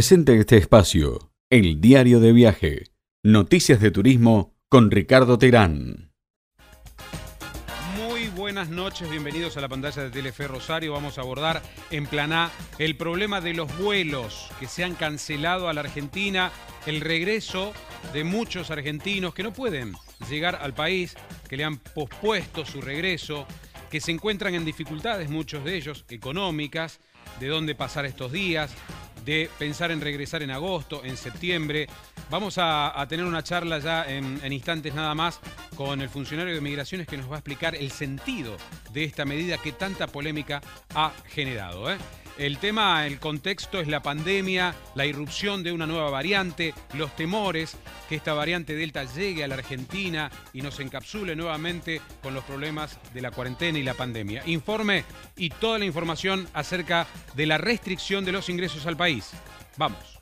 Presente este espacio, el diario de viaje, noticias de turismo con Ricardo Terán. Muy buenas noches, bienvenidos a la pantalla de Telefe Rosario. Vamos a abordar en Planá el problema de los vuelos que se han cancelado a la Argentina, el regreso de muchos argentinos que no pueden llegar al país, que le han pospuesto su regreso, que se encuentran en dificultades, muchos de ellos económicas, de dónde pasar estos días, de pensar en regresar en agosto, en septiembre. Vamos a, tener una charla ya en, instantes nada más con el funcionario de migraciones que nos va a explicar el sentido de esta medida que tanta polémica ha generado. ¿eh? El tema, el contexto es la pandemia, la irrupción de una nueva variante, los temores que esta variante Delta llegue a la Argentina y nos encapsule nuevamente con los problemas de la cuarentena y la pandemia. Informe y toda la información acerca de la restricción de los ingresos al país. Vamos.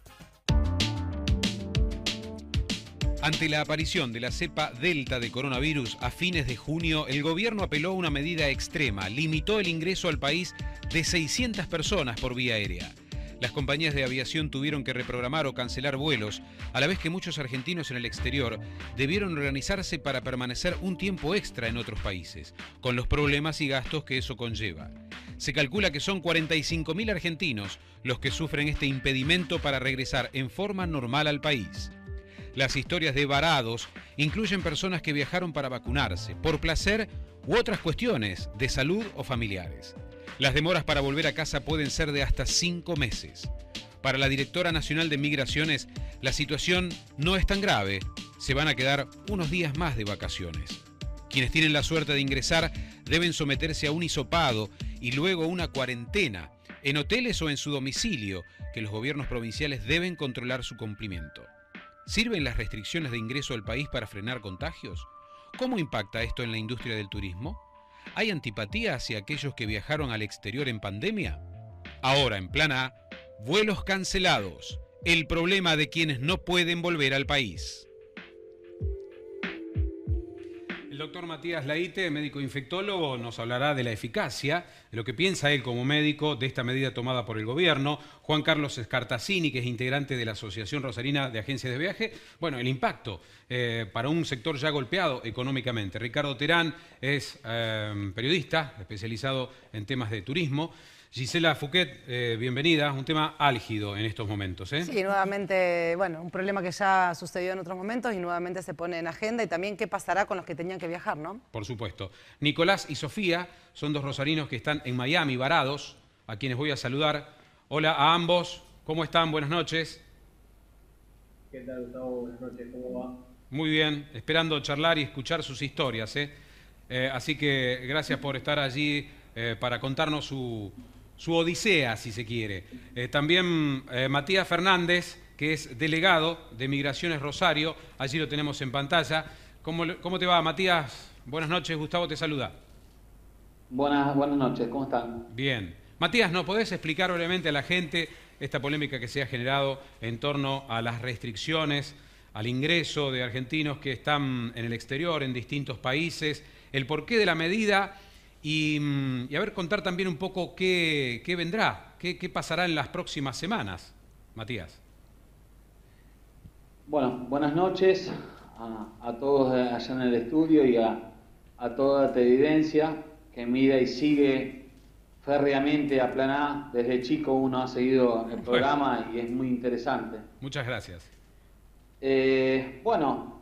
Ante la aparición de la cepa Delta de coronavirus a fines de junio, el gobierno apeló a una medida extrema, limitó el ingreso al país de 600 personas por vía aérea. Las compañías de aviación tuvieron que reprogramar o cancelar vuelos, a la vez que muchos argentinos en el exterior debieron organizarse para permanecer un tiempo extra en otros países, con los problemas y gastos que eso conlleva. Se calcula que son 45.000 argentinos los que sufren este impedimento para regresar en forma normal al país. Las historias de varados incluyen personas que viajaron para vacunarse, por placer u otras cuestiones de salud o familiares. Las demoras para volver a casa pueden ser de hasta cinco meses. Para la directora nacional de Migraciones, la situación no es tan grave, se van a quedar unos días más de vacaciones. Quienes tienen la suerte de ingresar deben someterse a un hisopado y luego una cuarentena, en hoteles o en su domicilio, que los gobiernos provinciales deben controlar su cumplimiento. ¿Sirven las restricciones de ingreso al país para frenar contagios? ¿Cómo impacta esto en la industria del turismo? ¿Hay antipatía hacia aquellos que viajaron al exterior en pandemia? Ahora, en plan A, vuelos cancelados. El problema de quienes no pueden volver al país. El doctor Matías Laite, médico infectólogo, nos hablará de la eficacia, de lo que piensa él como médico de esta medida tomada por el gobierno. Juan Carlos Escartacini, que es integrante de la Asociación Rosarina de Agencias de Viaje. Bueno, el impacto eh, para un sector ya golpeado económicamente. Ricardo Terán es eh, periodista especializado en temas de turismo. Gisela Fouquet, eh, bienvenida. Un tema álgido en estos momentos. ¿eh? Sí, nuevamente, bueno, un problema que ya sucedió en otros momentos y nuevamente se pone en agenda y también qué pasará con los que tenían que viajar, ¿no? Por supuesto. Nicolás y Sofía son dos rosarinos que están en Miami, varados, a quienes voy a saludar. Hola a ambos, ¿cómo están? Buenas noches. ¿Qué tal, Gustavo? Buenas noches, ¿cómo va? Muy bien, esperando charlar y escuchar sus historias. ¿eh? eh así que gracias por estar allí para contarnos su, su odisea, si se quiere. Eh, también eh, Matías Fernández, que es delegado de Migraciones Rosario, allí lo tenemos en pantalla. ¿Cómo, cómo te va, Matías? Buenas noches, Gustavo te saluda. Buenas, buenas noches, ¿cómo están? Bien. Matías, ¿no podés explicar brevemente a la gente esta polémica que se ha generado en torno a las restricciones al ingreso de argentinos que están en el exterior, en distintos países, el porqué de la medida Mm, y, a ver, contar también un poco qué, vendrá, qué, pasará en las próximas semanas, Matías. Bueno, buenas noches a, todos allá en el estudio y a, toda la evidencia que mira y sigue férreamente a Plan A. Desde chico uno ha seguido el programa y es muy interesante. Muchas gracias. Eh, bueno,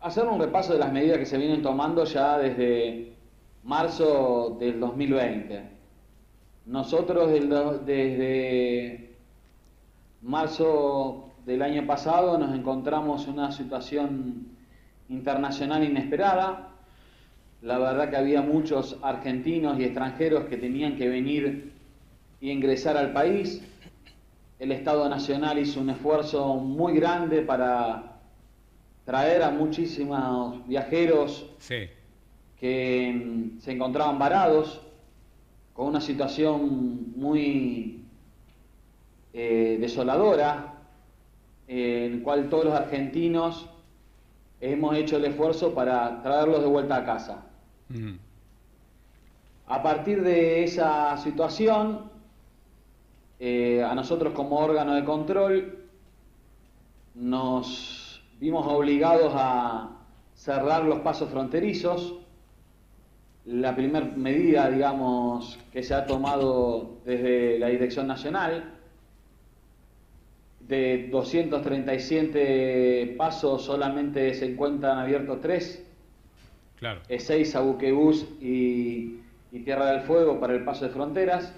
hacer un repaso de las medidas que se vienen tomando ya desde marzo del 2020. Nosotros desde marzo del año pasado nos encontramos en una situación internacional inesperada. La verdad que había muchos argentinos y extranjeros que tenían que venir y ingresar al país. El Estado Nacional hizo un esfuerzo muy grande para traer a muchísimos viajeros sí que mm, se encontraban varados, con una situación muy eh, desoladora, en el cual todos los argentinos hemos hecho el esfuerzo para traerlos de vuelta a casa. A partir de esa situación, eh, a nosotros como órgano de control nos vimos obligados a cerrar los pasos fronterizos. La primera medida, digamos, que se ha tomado desde la Dirección Nacional, de 237 pasos solamente se encuentran abiertos tres. Claro. Es seis a Buquebus y, y Tierra del Fuego para el paso de fronteras.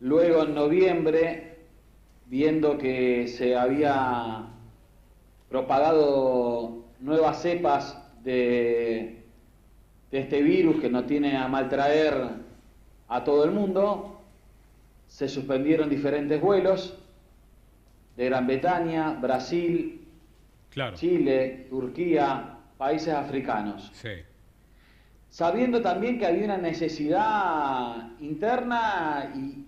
Luego en noviembre, viendo que se había propagado nuevas cepas de, de este virus que nos tiene a maltraer a todo el mundo, se suspendieron diferentes vuelos de Gran Bretaña, Brasil, Claro. Chile, Turquía, países africanos. Sí. Sabiendo también que había una necesidad interna y,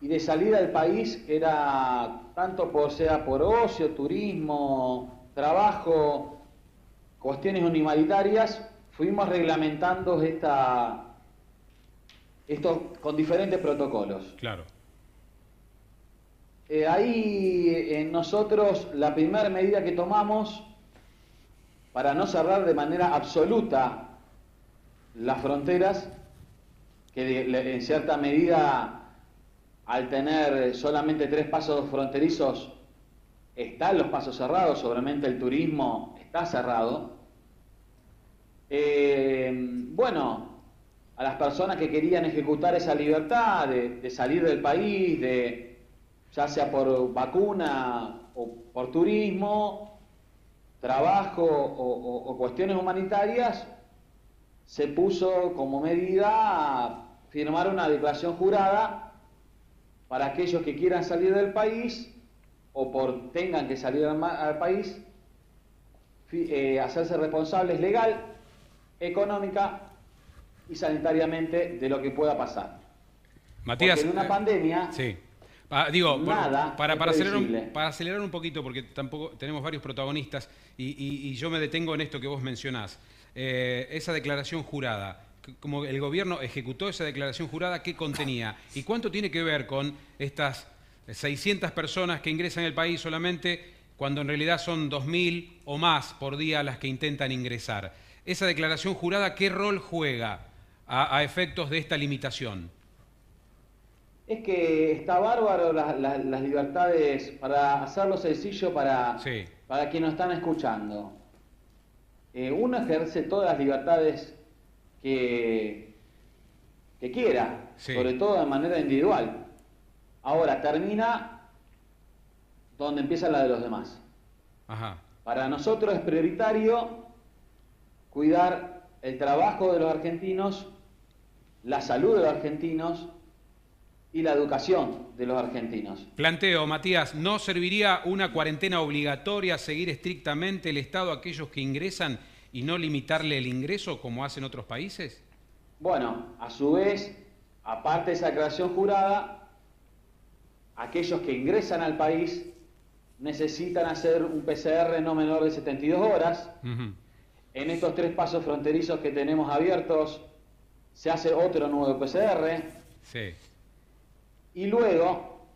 y de salida del país que era tanto por sea por ocio, turismo, trabajo, cuestiones humanitarias, fuimos reglamentando esta, esto con diferentes protocolos. Claro. Eh, ahí eh, nosotros la primera medida que tomamos para no cerrar de manera absoluta las fronteras, que de- le- en cierta medida al tener solamente tres pasos fronterizos están los pasos cerrados, seguramente el turismo está cerrado. Eh, bueno, a las personas que querían ejecutar esa libertad de, salir del país, de ya sea por vacuna o por turismo, trabajo o, cuestiones humanitarias, se puso como medida firmar una declaración jurada para aquellos que quieran salir del país o por tengan que salir al, país, eh, hacerse responsables legal, económica y sanitariamente de lo que pueda pasar. Matías. Porque en una eh, pandemia Sí. Ah, digo, Nada para, para, acelerar un, para acelerar un poquito, porque tampoco tenemos varios protagonistas, y, y- y yo me detengo en esto que vos mencionás. Eh, esa declaración jurada, como el gobierno ejecutó esa declaración jurada, ¿qué contenía? ¿Y cuánto tiene que ver con estas 600 personas que ingresan al país solamente cuando en realidad son 2.000 o más por día las que intentan ingresar? Esa declaración jurada, ¿qué rol juega a- a efectos de esta limitación? Es que está bárbaro la- la- las libertades, para hacerlo sencillo para, Sí. para quienes nos están escuchando. Eh, uno ejerce todas las libertades que, que quiera, Sí. sobre todo de manera individual. Ahora termina donde empieza la de los demás. Ajá. Para nosotros es prioritario cuidar el trabajo de los argentinos, la salud de los argentinos y la educación de los argentinos. Planteo, Matías, ¿no serviría una cuarentena obligatoria, seguir estrictamente el Estado a aquellos que ingresan y no limitarle el ingreso como hacen otros países? Bueno, a su vez, aparte de esa declaración jurada, aquellos que ingresan al país necesitan hacer un PCR no menor de 72 horas. Ujú. En estos tres pasos fronterizos que tenemos abiertos, se hace otro nuevo PCR. Sí. Y luego,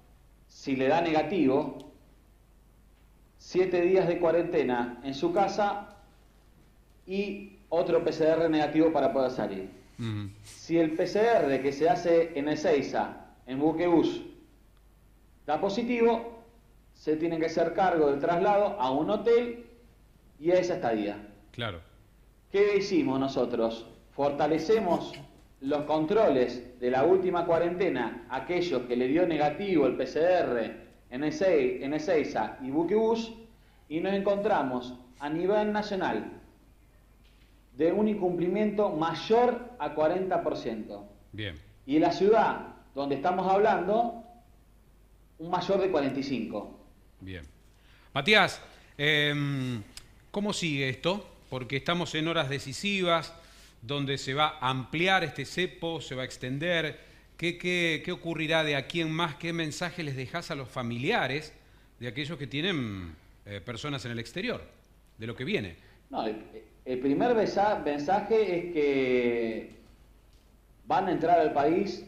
si le da negativo, siete días de cuarentena en su casa y otro PCR negativo para poder salir. Si el PCR que se hace en Ezeiza, en Buquebus, da positivo, se tiene que hacer cargo del traslado a un hotel y a esa estadía. Claro. ¿Qué hicimos nosotros? Fortalecemos los controles de la última cuarentena, aquellos que le dio negativo el PCR en Ezei- en Ezeiza y Buquebus, y nos encontramos a nivel nacional de un incumplimiento mayor a 40%. Bien. Y en la ciudad donde estamos hablando, un mayor de 45%. Bien. Matías, em, ¿cómo sigue esto? Porque estamos en horas decisivas, donde se va a ampliar este cepo, se va a extender. ¿Qué, qué, qué ocurrirá de aquí en más? ¿Qué mensaje les dejas a los familiares de aquellos que tienen eh, personas en el exterior, de lo que viene? No, el, primer mensaje es que van a entrar al país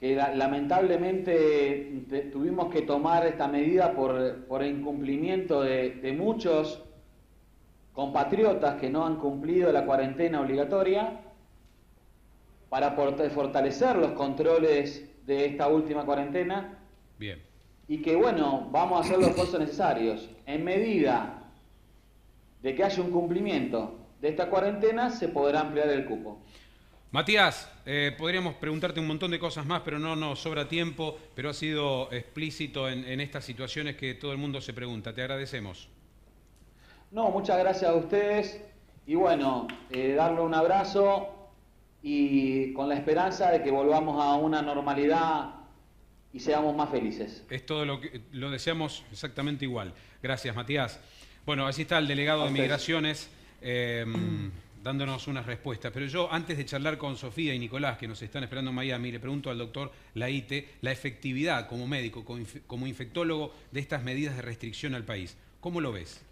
que lamentablemente tuvimos que tomar esta medida por, por incumplimiento de, muchos compatriotas que no han cumplido la cuarentena obligatoria para fortalecer los controles de esta última cuarentena. Bien. Y que bueno, vamos a hacer los esfuerzos necesarios. En medida de que haya un cumplimiento de esta cuarentena, se podrá ampliar el cupo. Matías, eh, podríamos preguntarte un montón de cosas más, pero no nos sobra tiempo, pero ha sido explícito en, estas situaciones que todo el mundo se pregunta. Te agradecemos. No, muchas gracias a ustedes y bueno, eh, darle un abrazo y con la esperanza de que volvamos a una normalidad y seamos más felices. Es todo lo que lo deseamos exactamente igual. Gracias, Matías. Bueno, así está el delegado de Migraciones. Eh, dándonos una respuesta. Pero yo, antes de charlar con Sofía y Nicolás, que nos están esperando en Miami, le pregunto al doctor Laite la efectividad como médico, como infectólogo, de estas medidas de restricción al país. ¿Cómo lo ves?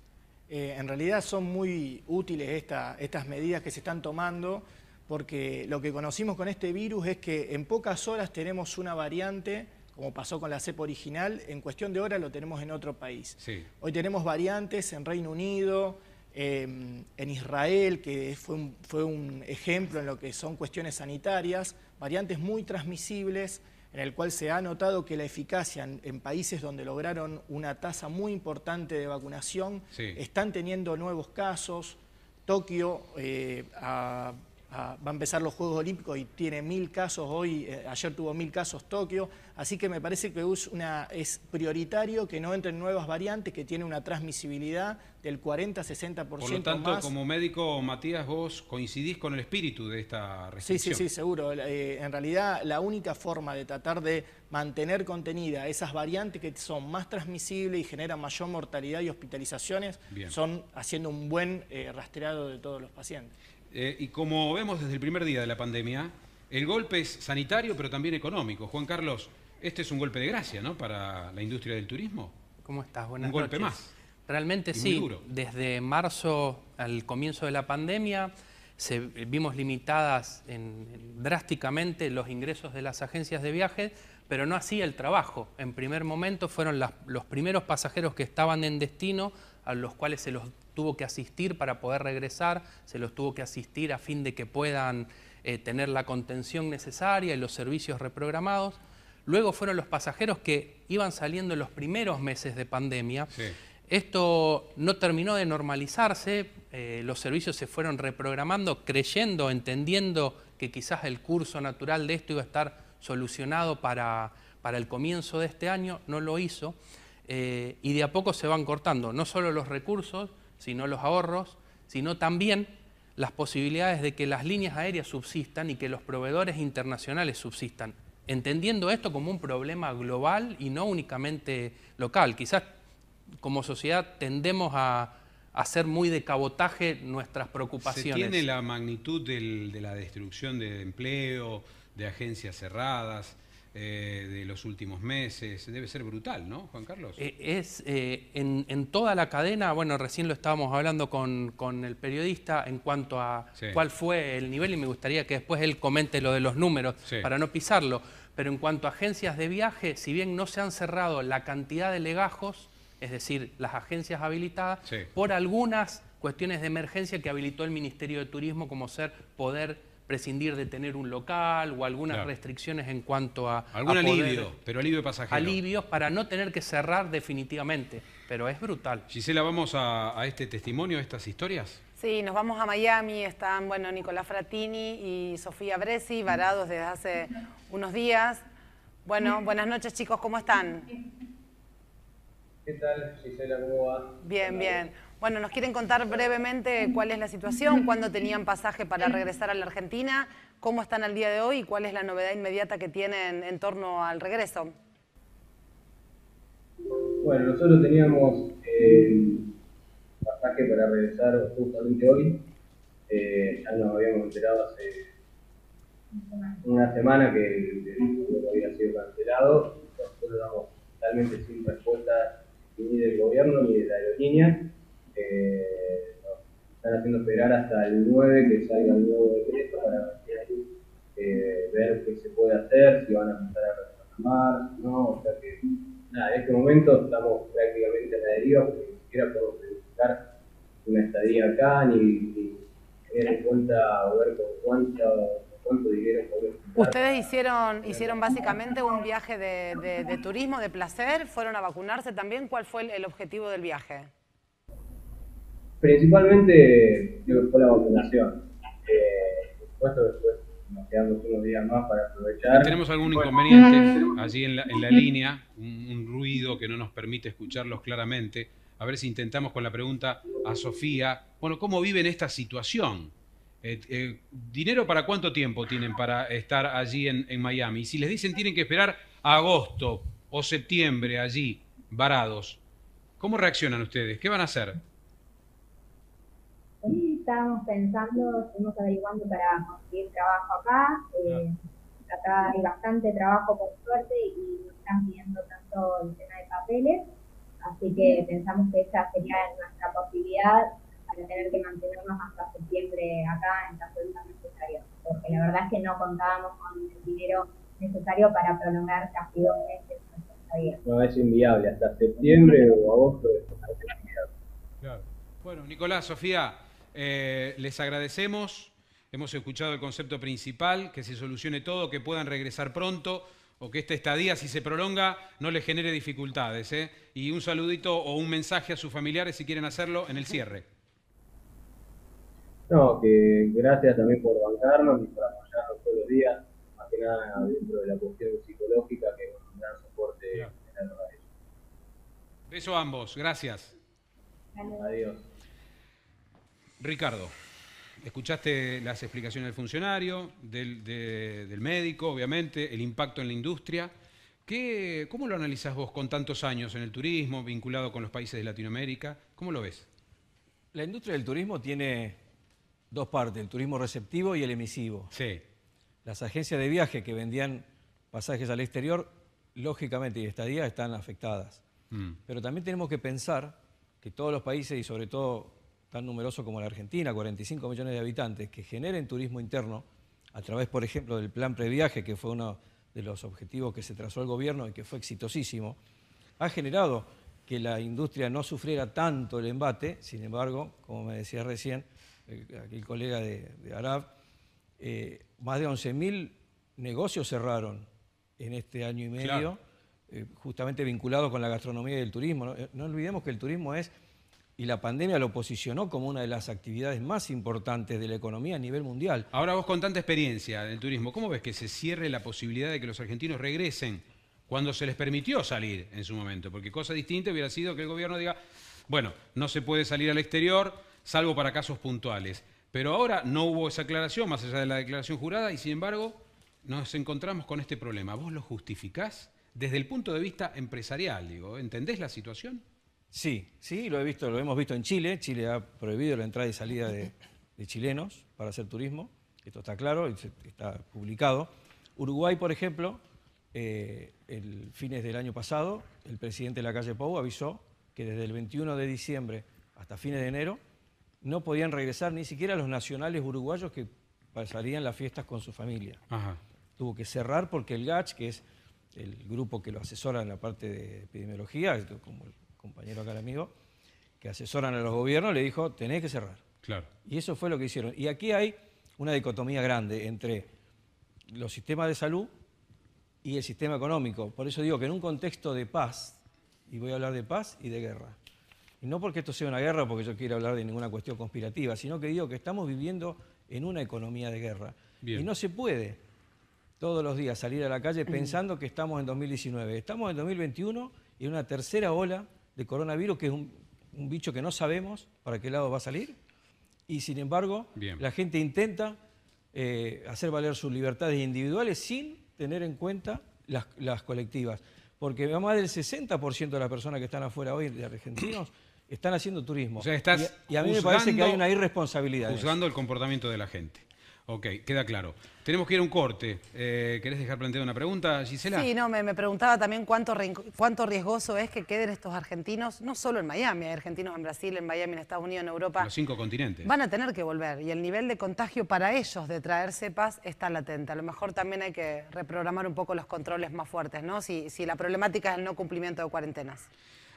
Eh, en realidad son muy útiles estas medidas que se están tomando porque lo que conocimos con este virus es que en pocas horas tenemos una variante, como pasó con la cepa original, en cuestión de horas lo tenemos en otro país. Hoy tenemos variantes en Reino Unido, Em, en Israel, que fue un, fue un ejemplo en lo que son cuestiones sanitarias, variantes muy transmisibles, en el cual se ha notado que la eficacia en, países donde lograron una tasa muy importante de vacunación, están teniendo nuevos casos. Tokio eh, a va a empezar los Juegos Olímpicos y tiene mil casos hoy, eh, ayer tuvo mil casos Tokio, así que me parece que es, una, es prioritario que no entren nuevas variantes, que tiene una transmisibilidad del 40-60% Por lo tanto, como médico, Matías, vos coincidís con el espíritu de esta restricción. Sí, sí, sí, seguro. Eh, en realidad, la única forma de tratar de mantener contenida esas variantes que son más transmisibles y generan mayor mortalidad y hospitalizaciones, son haciendo un buen eh, rastreado de todos los pacientes. Eh, y como vemos desde el primer día de la pandemia, el golpe es sanitario, pero también económico. Juan Carlos, este es un golpe de gracia, ¿no? Para la industria del turismo. ¿Cómo estás? Buenas Un golpe más. Realmente sí. Desde marzo al comienzo de la pandemia se, vimos limitadas drásticamente los ingresos de las agencias de viajes, pero no así el trabajo. En primer momento fueron los primeros pasajeros que estaban en destino a los cuales se los tuvo que asistir para poder regresar, se los tuvo que asistir a fin de que puedan eh, tener la contención necesaria y los servicios reprogramados. Luego fueron los pasajeros que iban saliendo en los primeros meses de pandemia. Esto no terminó de normalizarse, eh, los servicios se fueron reprogramando, creyendo, entendiendo que quizás el curso natural de esto iba a estar solucionado para, para el comienzo de este año, no lo hizo. Eh, y de a poco se van cortando no solo los recursos, sino los ahorros, sino también las posibilidades de que las líneas aéreas subsistan y que los proveedores internacionales subsistan, entendiendo esto como un problema global y no únicamente local. Quizás como sociedad tendemos a, hacer muy de cabotaje nuestras preocupaciones. ¿Se tiene la magnitud de la destrucción de empleo, de agencias cerradas? Eh, de los últimos meses. Debe ser brutal, ¿no, Juan Carlos? Eh, es eh, en, toda la cadena, bueno, recién lo estábamos hablando con, el periodista en cuanto a cuál fue el nivel y me gustaría que después él comente lo de los números para no pisarlo. Pero en cuanto a agencias de viaje, si bien no se han cerrado la cantidad de legajos, es decir, las agencias habilitadas, por algunas cuestiones de emergencia que habilitó el Ministerio de Turismo como ser poder prescindir de tener un local o algunas restricciones en cuanto a... Algún alivio, pero alivio pasajero. Alivios para no tener que cerrar definitivamente, pero es brutal. Gisela, ¿vamos a, este testimonio, a estas historias? Sí, nos vamos a Miami, están, bueno, Nicolás Fratini y Sofía Bresi, varados desde hace unos días. Bueno, buenas noches chicos, ¿cómo están? ¿Qué tal, Gisela? ¿Cómo va? Bien, bien. Bueno, nos quieren contar brevemente cuál es la situación, cuándo tenían pasaje para regresar a la Argentina, cómo están al día de hoy y cuál es la novedad inmediata que tienen en torno al regreso. Bueno, nosotros teníamos eh, pasaje para regresar justamente hoy. Eh, ya nos habíamos enterado hace una semana que el, vuelo había sido cancelado. Nosotros damos totalmente sin respuesta ni del gobierno ni de la aerolínea están haciendo esperar hasta el 9 que salga el nuevo decreto para eh, ver qué se puede hacer, si van a empezar mar, ¿no? O sea que, nada, en este momento estamos prácticamente deriva porque ni siquiera podemos verificar una estadía acá, ni, tener en cuenta o ver con cuánto, ¿Ustedes hicieron, hicieron básicamente un viaje de, de, turismo, de placer? ¿Fueron a vacunarse también? ¿Cuál fue el, objetivo del viaje? Principalmente fue la vacunación. Eh, por supuesto, después nos quedamos unos días más para aprovechar. ¿Tenemos algún inconveniente allí en la, en la línea? Un, un, ruido que no nos permite escucharlos claramente. A ver si intentamos con la pregunta a Sofía. Bueno, ¿cómo viven esta situación? Eh, eh, ¿Dinero para cuánto tiempo tienen para estar allí en, en Miami? Si les dicen tienen que esperar a agosto o septiembre allí, varados, ¿cómo reaccionan ustedes? ¿Qué van a hacer? estábamos pensando, estuvimos averiguando para conseguir trabajo acá. Eh, acá hay bastante trabajo por suerte y nos están pidiendo tanto el tema de papeles. Así que pensamos que esa sería nuestra posibilidad para tener que mantenernos hasta septiembre acá en caso de ser necesario. Porque la verdad es que no contábamos con el dinero necesario para prolongar casi dos meses nuestra estadía. No es inviable, hasta septiembre o agosto es Claro. Bueno, Nicolás, Sofía, eh, les agradecemos. Hemos escuchado el concepto principal, que se solucione todo, que puedan regresar pronto o que esta estadía, si se prolonga, no les genere dificultades. ¿eh? Y un saludito o un mensaje a sus familiares si quieren hacerlo en el cierre. No, que gracias también por bancarnos y por apoyarnos todos los días, más que nada dentro de la cuestión psicológica, que es un gran soporte claro. a ellos. Beso a ambos, gracias. Adiós. Ricardo, escuchaste las explicaciones del funcionario, del, médico, obviamente, el impacto en la industria. ¿Qué, ¿Cómo lo analizas vos con tantos años en el turismo, vinculado con los países de Latinoamérica? ¿Cómo lo ves? La industria del turismo tiene dos partes, el turismo receptivo y el emisivo. Sí. Las agencias de viaje que vendían pasajes al exterior, lógicamente y estadía, están afectadas. Mm. Pero también tenemos que pensar que todos los países y sobre todo tan numeroso como la Argentina, 45 millones de habitantes, que generen turismo interno a través, por ejemplo, del plan previaje, que fue uno de los objetivos que se trazó el gobierno y que fue exitosísimo, ha generado que la industria no sufriera tanto el embate, sin embargo, como me decía recién el colega de, Arab, eh, más de 11.000 negocios cerraron en este año y medio, eh, justamente vinculados con la gastronomía y el turismo. no olvidemos que el turismo es y la pandemia lo posicionó como una de las actividades más importantes de la economía a nivel mundial. Ahora vos con tanta experiencia del turismo, ¿cómo ves que se cierre la posibilidad de que los argentinos regresen cuando se les permitió salir en su momento? Porque cosa distinta hubiera sido que el gobierno diga, bueno, no se puede salir al exterior salvo para casos puntuales. Pero ahora no hubo esa aclaración, más allá de la declaración jurada, y sin embargo nos encontramos con este problema. ¿Vos lo justificás desde el punto de vista empresarial? Digo, ¿entendés la situación? Sí, sí, lo he visto, lo hemos visto en Chile. Chile ha prohibido la entrada y salida de, chilenos para hacer turismo. Esto está claro, está publicado. Uruguay, por ejemplo, eh, el fines del año pasado, el presidente de la calle Pou avisó que desde el 21 de diciembre hasta fines de enero no podían regresar ni siquiera los nacionales uruguayos que pasarían las fiestas con su familia. Tuvo que cerrar porque el GACH, que es el grupo que lo asesora en la parte de epidemiología, como el compañero acá el amigo, que asesoran a los gobiernos, le dijo, tenés que cerrar. Claro. Y eso fue lo que hicieron. Y aquí hay una dicotomía grande entre los sistemas de salud y el sistema económico. Por eso digo que en un contexto de paz, y voy a hablar de paz y de guerra, y no porque esto sea una guerra, porque yo quiero hablar de ninguna cuestión conspirativa, sino que digo que estamos viviendo en una economía de guerra. Y no se puede todos los días salir a la calle pensando que estamos en 2019. Estamos en 2021 y en una tercera ola de coronavirus, que es un, bicho que no sabemos para qué lado va a salir, y sin embargo la gente intenta eh, hacer valer sus libertades individuales sin tener en cuenta las, colectivas. Porque más del 60% de las personas que están afuera hoy, de argentinos, están haciendo turismo. O sea, estás y, a mí me parece que hay una irresponsabilidad. Juzgando el comportamiento de la gente. Ok, queda claro. Tenemos que ir a un corte. Eh, ¿Querés dejar planteada una pregunta, Gisela? Sí, no, me, preguntaba también cuánto, cuánto riesgoso es que queden estos argentinos, no solo en Miami, hay argentinos en Brasil, en Miami, en Estados Unidos, en Europa. Los cinco continentes. Van a tener que volver y el nivel de contagio para ellos de traer cepas está latente. A lo mejor también hay que reprogramar un poco los controles más fuertes, ¿no? Si, si la problemática es el no cumplimiento de cuarentenas.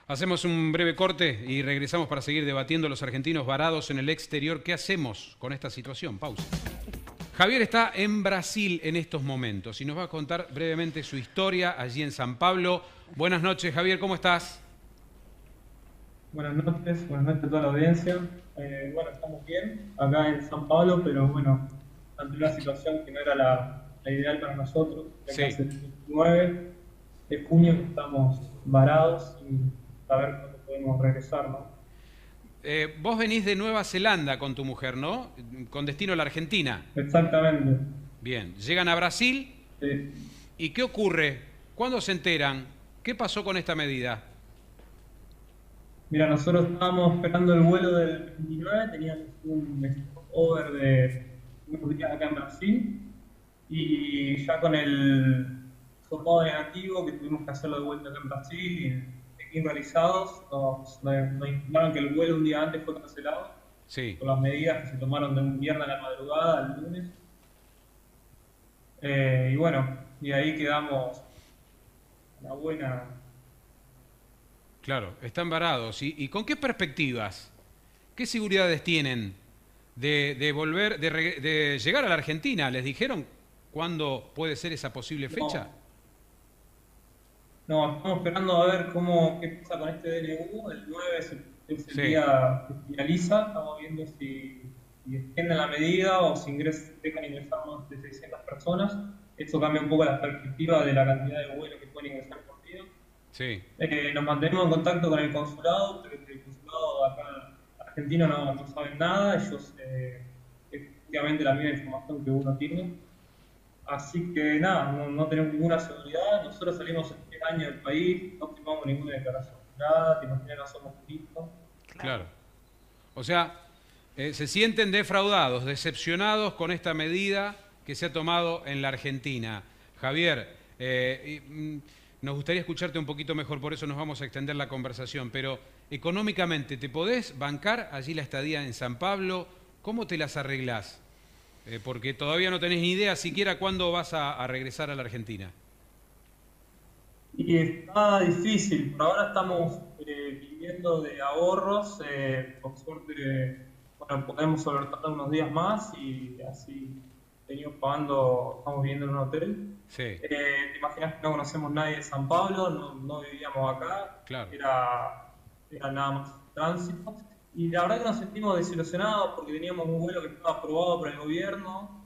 Hacemos un breve corte y regresamos para seguir debatiendo los argentinos varados en el exterior. ¿Qué hacemos con esta situación? Pausa. Javier está en Brasil en estos momentos y nos va a contar brevemente su historia allí en San Pablo. Buenas noches, Javier, ¿cómo estás? Buenas noches, buenas noches a toda la audiencia. Eh, bueno, estamos bien acá en San Pablo, pero bueno, ante una situación que no era la, ideal para nosotros. Sí. el 9 de junio estamos varados y a ver cuándo podemos regresar, ¿no? Eh, vos venís de Nueva Zelanda con tu mujer, ¿no? Con destino a la Argentina. Exactamente. Bien, llegan a Brasil. Sí. ¿Y qué ocurre? ¿Cuándo se enteran? ¿Qué pasó con esta medida? Mira, nosotros estábamos esperando el vuelo del 29, teníamos un over de unos días acá en Brasil y ya con el sopado negativo que tuvimos que hacerlo de vuelta acá en Brasil y realizados nos, nos, informaron que el vuelo un día antes fue cancelado sí. por las medidas que se tomaron de un viernes a la madrugada al lunes. Eh, y bueno, y ahí quedamos una buena... Claro, están varados. ¿Y, con qué perspectivas? ¿Qué seguridades tienen de, volver, de, llegar a la Argentina? ¿Les dijeron cuándo puede ser esa posible fecha? No, estamos esperando a ver cómo, qué pasa con este DNU. El 9 es el, día que finaliza. Estamos viendo si, si extienden la medida o si dejan ingresar más de 600 personas. Esto cambia un poco la perspectiva de la cantidad de vuelos que pueden ingresar por día. Sí. Eh, nos mantenemos en contacto con el consulado, pero el consulado acá argentino no, no saben nada. Ellos, eh, efectivamente, la misma información que uno tiene. Así que nada, no, tenemos ninguna seguridad. Nosotros salimos este año del país, no firmamos ninguna declaración, nada, te imaginas, no somos turistas. Claro. O sea, eh, se sienten defraudados, decepcionados con esta medida que se ha tomado en la Argentina. Javier, eh, mm, nos gustaría escucharte un poquito mejor, por eso nos vamos a extender la conversación, pero económicamente, ¿te podés bancar allí la estadía en San Pablo? ¿Cómo te las arreglás? Eh, porque todavía no tenés ni idea siquiera cuándo vas a, regresar a la Argentina. Y está difícil, por ahora estamos eh, viviendo de ahorros, eh, por suerte bueno, podemos sobrevivir unos días más y así venimos pagando, estamos viviendo en un hotel. Sí. te imaginas que no conocemos nadie de San Pablo, no, vivíamos acá, claro. era, era nada más tránsito. Y la verdad que nos sentimos desilusionados porque teníamos un vuelo que estaba aprobado por el gobierno,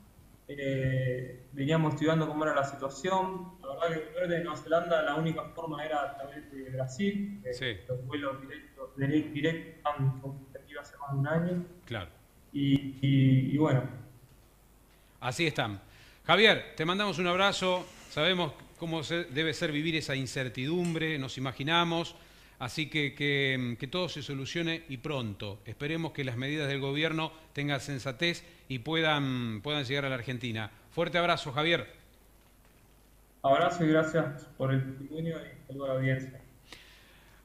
eh, veníamos estudiando cómo era la situación. La verdad que volver de Nueva Zelanda la única forma era a través de Brasil, los vuelos directos, directos están competitivos hace más de un año. Claro. Y, bueno. Así están. Javier, te mandamos un abrazo, sabemos cómo debe ser vivir esa incertidumbre, nos imaginamos. Así que, que, todo se solucione y pronto. Esperemos que las medidas del gobierno tengan sensatez y puedan, puedan llegar a la Argentina. Fuerte abrazo, Javier. Abrazo y gracias por el testimonio y por la audiencia.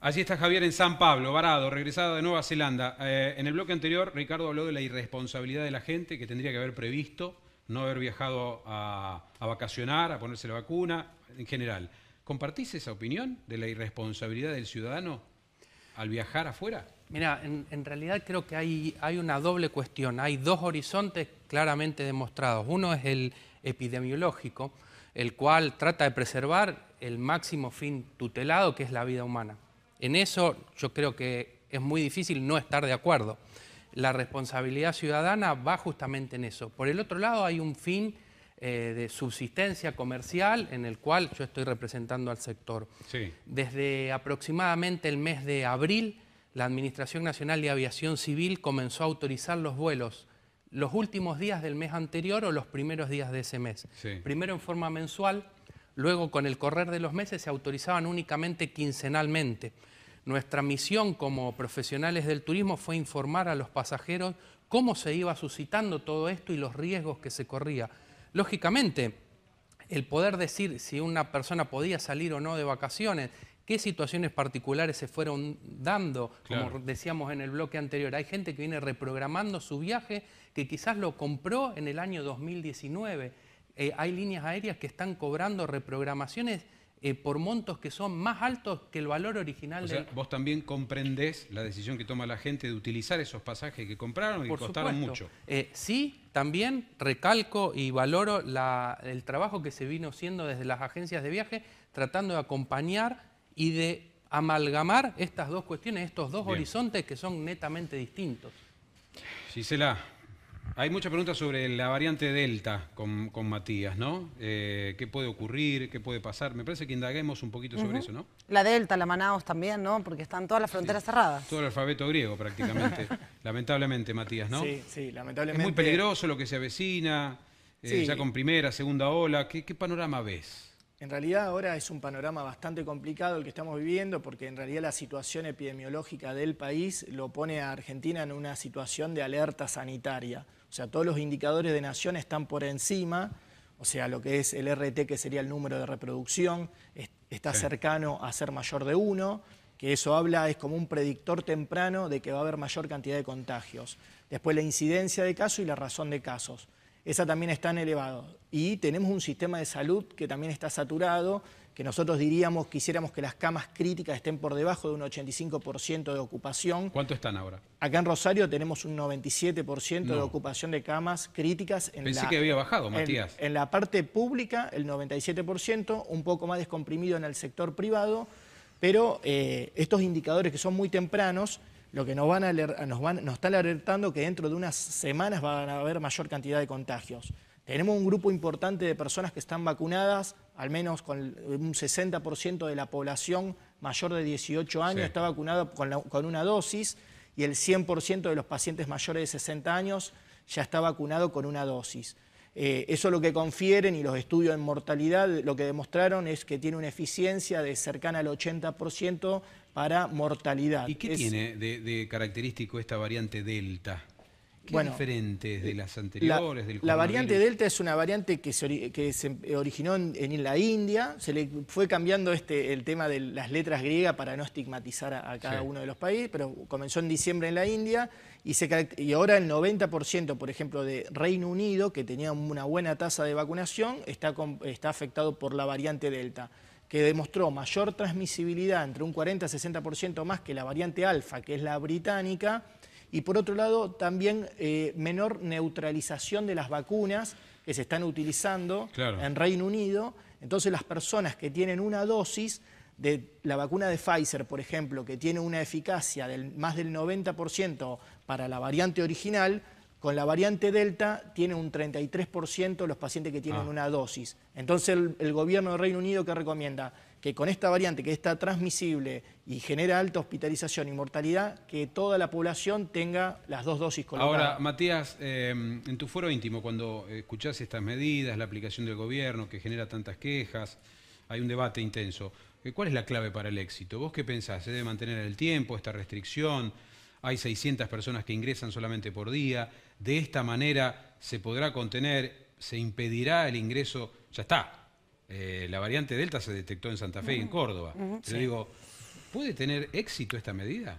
Allí está Javier en San Pablo, varado, regresado de Nueva Zelanda. Eh, en el bloque anterior, Ricardo habló de la irresponsabilidad de la gente que tendría que haber previsto, no haber viajado a, a vacacionar, a ponerse la vacuna, en general. ¿Compartís esa opinión de la irresponsabilidad del ciudadano al viajar afuera? Mira, en, realidad creo que hay, hay una doble cuestión. Hay dos horizontes claramente demostrados. Uno es el epidemiológico, el cual trata de preservar el máximo fin tutelado, que es la vida humana. En eso yo creo que es muy difícil no estar de acuerdo. La responsabilidad ciudadana va justamente en eso. Por el otro lado, hay un fin eh, de subsistencia comercial en el cual yo estoy representando al sector. Desde aproximadamente el mes de abril, la Administración Nacional de Aviación Civil comenzó a autorizar los vuelos los últimos días del mes anterior o los primeros días de ese mes. Primero en forma mensual, luego con el correr de los meses se autorizaban únicamente quincenalmente. Nuestra misión como profesionales del turismo fue informar a los pasajeros cómo se iba suscitando todo esto y los riesgos que se corría. Lógicamente, el poder decir si una persona podía salir o no de vacaciones, qué situaciones particulares se fueron dando, como decíamos en el bloque anterior. Hay gente que viene reprogramando su viaje que quizás lo compró en el año 2019. Eh, hay líneas aéreas que están cobrando reprogramaciones eh, por montos que son más altos que el valor original. O sea, vos también comprendés la decisión que toma la gente de utilizar esos pasajes que compraron y que costaron mucho. Eh, sí, también recalco y valoro el trabajo que se vino haciendo desde las agencias de viaje, tratando de acompañar y de amalgamar estas dos cuestiones, estos dos horizontes que son netamente distintos. Gisela, hay muchas preguntas sobre la variante Delta con, Matías, ¿no? Eh, ¿Qué puede ocurrir? ¿Qué puede pasar? Me parece que indaguemos un poquito sobre eso, ¿no? La Delta, la Manaus también, ¿no? Porque están todas las fronteras cerradas. Todo el alfabeto griego prácticamente. lamentablemente, Matías, ¿no? Sí, sí, lamentablemente. Es muy peligroso lo que se avecina, eh, ya con primera, segunda ola. ¿Qué, ¿Qué panorama ves? En realidad ahora es un panorama bastante complicado el que estamos viviendo porque en realidad la situación epidemiológica del país lo pone a Argentina en una situación de alerta sanitaria. O sea, todos los indicadores de nación están por encima, o sea, lo que es el RT, que sería el número de reproducción, está cercano a ser mayor de uno, que eso habla, es como un predictor temprano de que va a haber mayor cantidad de contagios. Después la incidencia de casos y la razón de casos esa también está en elevado. Y tenemos un sistema de salud que también está saturado, que nosotros diríamos, quisiéramos que las camas críticas estén por debajo de un 85% de ocupación. ¿Cuánto están ahora? Acá en Rosario tenemos un 97% de ocupación de camas críticas. En Pensé que había bajado, Matías. En, la parte pública, el 97%, un poco más descomprimido en el sector privado, pero eh, estos indicadores que son muy tempranos lo que nos, van a nos, van, nos están alertando que dentro de unas semanas van a haber mayor cantidad de contagios. Tenemos un grupo importante de personas que están vacunadas, al menos con un 60% de la población mayor de 18 años está vacunada con, con una dosis y el 100% de los pacientes mayores de 60 años ya está vacunado con una dosis. Eh, eso lo que confieren y los estudios en mortalidad lo que demostraron es que tiene una eficiencia de cercana al 80% para mortalidad. ¿Y qué tiene de, característico esta variante Delta? ¿Qué bueno, diferente de las anteriores? La, la variante Delta es una variante que se, que se originó en, la India, se le fue cambiando este, el tema de las letras griegas para no estigmatizar a, cada uno de los países, pero comenzó en diciembre en la India y, se, y ahora el 90%, por ejemplo, de Reino Unido, que tenía una buena tasa de vacunación, está, está afectado por la variante Delta que demostró mayor transmisibilidad entre un 40 y 60% más que la variante alfa, que es la británica, y por otro lado también eh, menor neutralización de las vacunas que se están utilizando en Reino Unido. Entonces las personas que tienen una dosis de la vacuna de Pfizer, por ejemplo, que tiene una eficacia del más del 90% para la variante original, con la variante Delta tiene un 33% los pacientes que tienen ah. una dosis. Entonces el, gobierno de Reino Unido que recomienda que con esta variante que está transmisible y genera alta hospitalización y mortalidad, que toda la población tenga las dos dosis colocadas. Ahora, Matías, eh, en tu foro íntimo, cuando escuchás estas medidas, la aplicación del gobierno que genera tantas quejas, hay un debate intenso. Eh, ¿Cuál es la clave para el éxito? ¿Vos qué pensás? ¿Se debe mantener el tiempo, esta restricción? Hay 600 personas que ingresan solamente por día de esta manera se podrá contener, se impedirá el ingreso, ya está. Eh, la variante Delta se detectó en Santa Fe y en Córdoba. Pero digo, ¿puede tener éxito esta medida?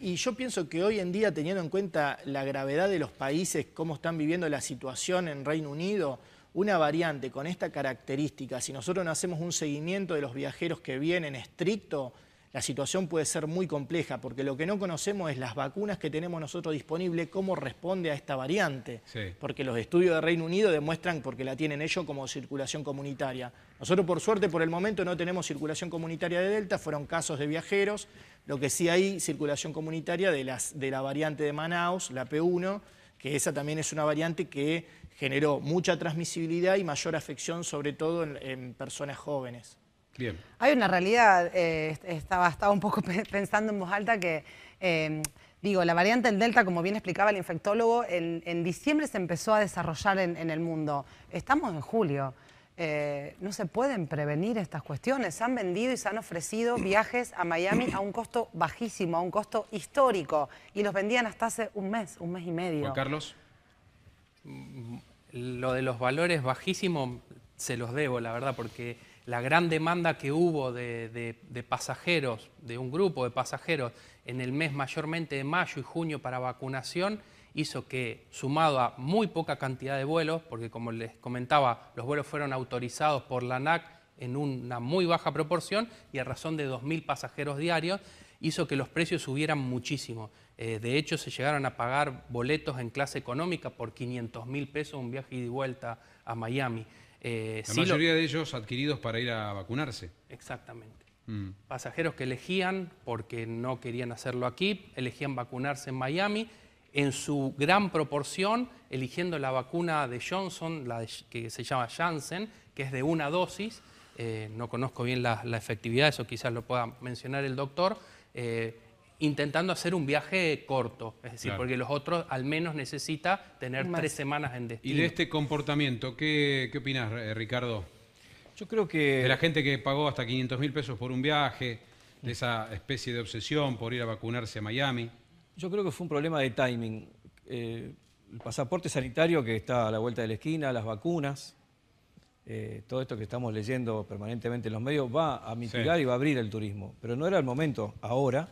Y yo pienso que hoy en día, teniendo en cuenta la gravedad de los países, cómo están viviendo la situación en Reino Unido, una variante con esta característica, si nosotros no hacemos un seguimiento de los viajeros que vienen estricto, la situación puede ser muy compleja, porque lo que no conocemos es las vacunas que tenemos nosotros disponibles, cómo responde a esta variante. Porque los estudios de Reino Unido demuestran, porque la tienen ellos, como circulación comunitaria. Nosotros, por suerte, por el momento no tenemos circulación comunitaria de Delta, fueron casos de viajeros. Lo que sí hay circulación comunitaria de, las, de la variante de Manaus, la P1, que esa también es una variante que generó mucha transmisibilidad y mayor afección, sobre todo en personas jóvenes. Hay una realidad, eh, estaba, estaba, un poco pensando en voz alta que, em, digo, la variante del Delta, como bien explicaba el infectólogo, en, diciembre se empezó a desarrollar en, el mundo. Estamos en julio. eh, no se pueden prevenir estas cuestiones. Se han vendido y se han ofrecido viajes a Miami a un costo bajísimo, a un costo histórico, y los vendían hasta hace un mes, un mes y medio. Juan Carlos. Lo de los valores bajísimos se los debo, la verdad, porque la gran demanda que hubo de, pasajeros, de un grupo de pasajeros en el mes mayormente de mayo y junio para vacunación, hizo que, sumado a muy poca cantidad de vuelos, porque como les comentaba, los vuelos fueron autorizados por la ANAC en una muy baja proporción y a razón de 2.000 pasajeros diarios, hizo que los precios subieran muchísimo. Eh, de hecho, se llegaron a pagar boletos en clase económica por 500 mil pesos un viaje y de vuelta a Miami. Eh, la mayoría de ellos adquiridos para ir a vacunarse. Exactamente. Mm. Pasajeros que elegían, porque no querían hacerlo aquí, elegían vacunarse en Miami en su gran proporción, eligiendo la vacuna de Johnson, la que se llama Janssen, que es de una dosis. Eh, no conozco bien la, efectividad, eso quizás lo pueda mencionar el doctor. Eh, intentando hacer un viaje corto, es decir, porque los otros al menos necesita tener tres semanas en destino. ¿Y de este comportamiento, qué, qué opinas, eh, Ricardo? Yo creo que... De la gente que pagó hasta 500 mil pesos por un viaje, de esa especie de obsesión por ir a vacunarse a Miami. Yo creo que fue un problema de timing. Eh, el pasaporte sanitario que está a la vuelta de la esquina, las vacunas, eh, todo esto que estamos leyendo permanentemente en los medios va a mitigar y va a abrir el turismo. Pero no era el momento ahora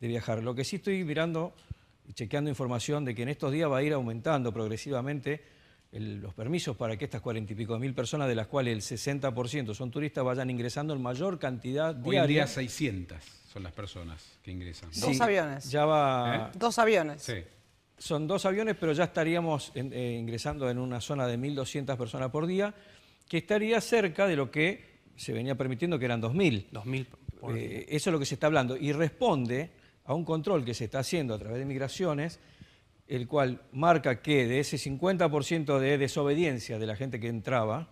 de viajar. Lo que sí estoy mirando y chequeando información de que en estos días va a ir aumentando progresivamente los permisos para que estas cuarenta y pico mil personas, de las cuales el 60% son turistas, vayan ingresando en mayor cantidad diaria. Hoy en día 600 son las personas que ingresan. dos aviones. Ya va... ¿Eh? Dos aviones. Sí. Son dos aviones, pero ya estaríamos eh, ingresando en una zona de 1.200 personas por día, que estaría cerca de lo que se venía permitiendo, que eran 2.000. 2.000 eh, eso es lo que se está hablando. Y responde a un control que se está haciendo a través de migraciones, el cual marca que de ese 50% de desobediencia de la gente que entraba,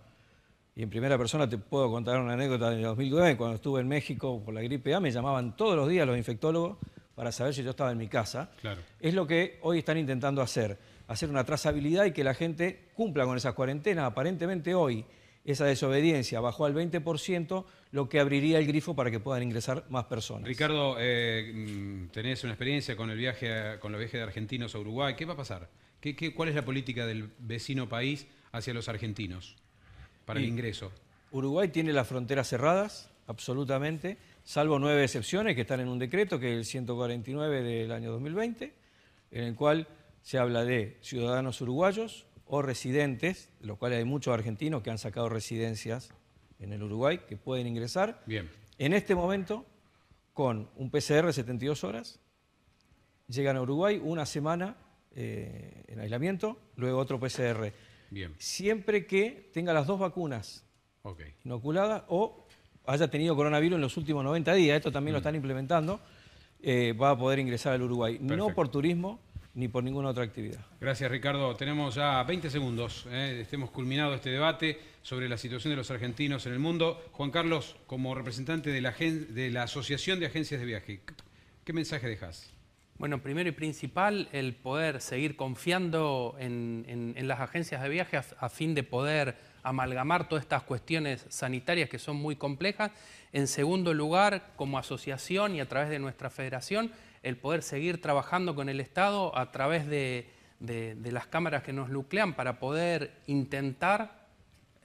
y en primera persona te puedo contar una anécdota de 2009, cuando estuve en México por la gripe A, me llamaban todos los días los infectólogos para saber si yo estaba en mi casa. Es lo que hoy están intentando hacer, hacer una trazabilidad y que la gente cumpla con esas cuarentenas. Aparentemente hoy esa desobediencia bajó al 20%, lo que abriría el grifo para que puedan ingresar más personas. Ricardo, eh, mm, tenés una experiencia con el viaje con los viajes de argentinos a Uruguay. ¿Qué va a pasar? ¿Qué, cuál es la política del vecino país hacia los argentinos? para el ingreso. Uruguay tiene las fronteras cerradas, absolutamente, salvo nueve excepciones que están en un decreto, que es el 149 del año 2020, en el cual se habla de ciudadanos uruguayos o residentes, de los cuales hay muchos argentinos que han sacado residencias en el Uruguay, que pueden ingresar. Bien. En este momento, con un PCR 72 horas, llegan a Uruguay una semana eh, en aislamiento, luego otro PCR. Siempre que tenga las dos vacunas inoculadas o haya tenido coronavirus en los últimos 90 días, esto también lo están implementando, eh, va a poder ingresar al Uruguay. No por turismo ni por ninguna otra actividad. Gracias Ricardo. Tenemos ya 20 segundos. Eh, hemos culminado este debate sobre la situación de los argentinos en el mundo. Juan Carlos, como representante de la, de la Asociación de Agencias de Viaje, ¿qué mensaje dejas? Bueno, primero y principal, el poder seguir confiando en, las agencias de viaje a, fin de poder amalgamar todas estas cuestiones sanitarias que son muy complejas. En segundo lugar, como asociación y a través de nuestra federación, el poder seguir trabajando con el Estado a través de, las cámaras que nos nuclean para poder intentar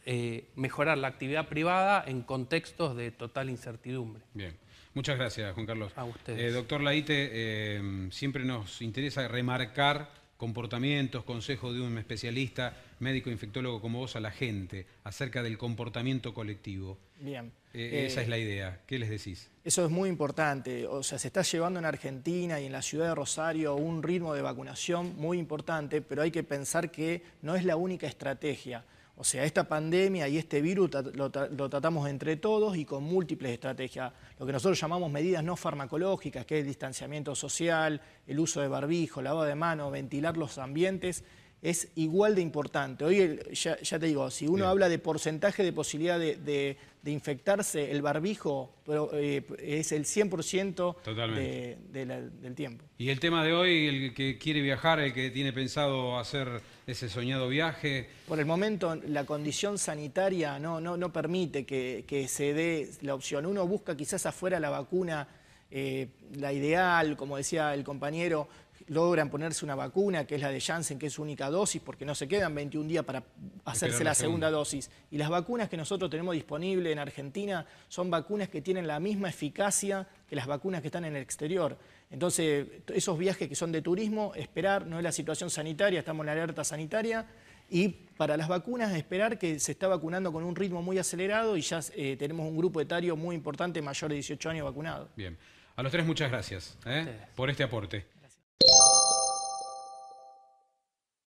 eh, mejorar la actividad privada en contextos de total incertidumbre. Bien. Muchas gracias, Juan Carlos. A ustedes. Eh, doctor Laite, eh, siempre nos interesa remarcar comportamientos, consejos de un especialista, médico infectólogo como vos a la gente acerca del comportamiento colectivo. Bien. Eh, esa es la idea. ¿Qué les decís? Eso es muy importante. O sea, se está llevando en Argentina y en la ciudad de Rosario un ritmo de vacunación muy importante, pero hay que pensar que no es la única estrategia. O sea, esta pandemia y este virus lo, tratamos entre todos y con múltiples estrategias. Lo que nosotros llamamos medidas no farmacológicas, que es el distanciamiento social, el uso de barbijo, lavado de mano, ventilar los ambientes es igual de importante. Hoy, ya, te digo, si uno habla de porcentaje de posibilidad de, infectarse, el barbijo eh, es el 100% del tiempo. Y el tema de hoy, el que quiere viajar, el que tiene pensado hacer ese soñado viaje. Por el momento, la condición sanitaria no, no, no permite que, se dé la opción. Uno busca quizás afuera la vacuna, eh, la ideal, como decía el compañero, logran ponerse una vacuna, que es la de Janssen, que es única dosis, porque no se quedan 21 días para hacerse la segunda dosis. Y las vacunas que nosotros tenemos disponibles en Argentina son vacunas que tienen la misma eficacia que las vacunas que están en el exterior. Entonces, esos viajes que son de turismo, esperar, no es la situación sanitaria, estamos en alerta sanitaria, y para las vacunas, esperar que se está vacunando con un ritmo muy acelerado y ya eh, tenemos un grupo etario muy importante, mayor de 18 años vacunado. Bien. A los tres muchas gracias ¿eh? por este aporte. You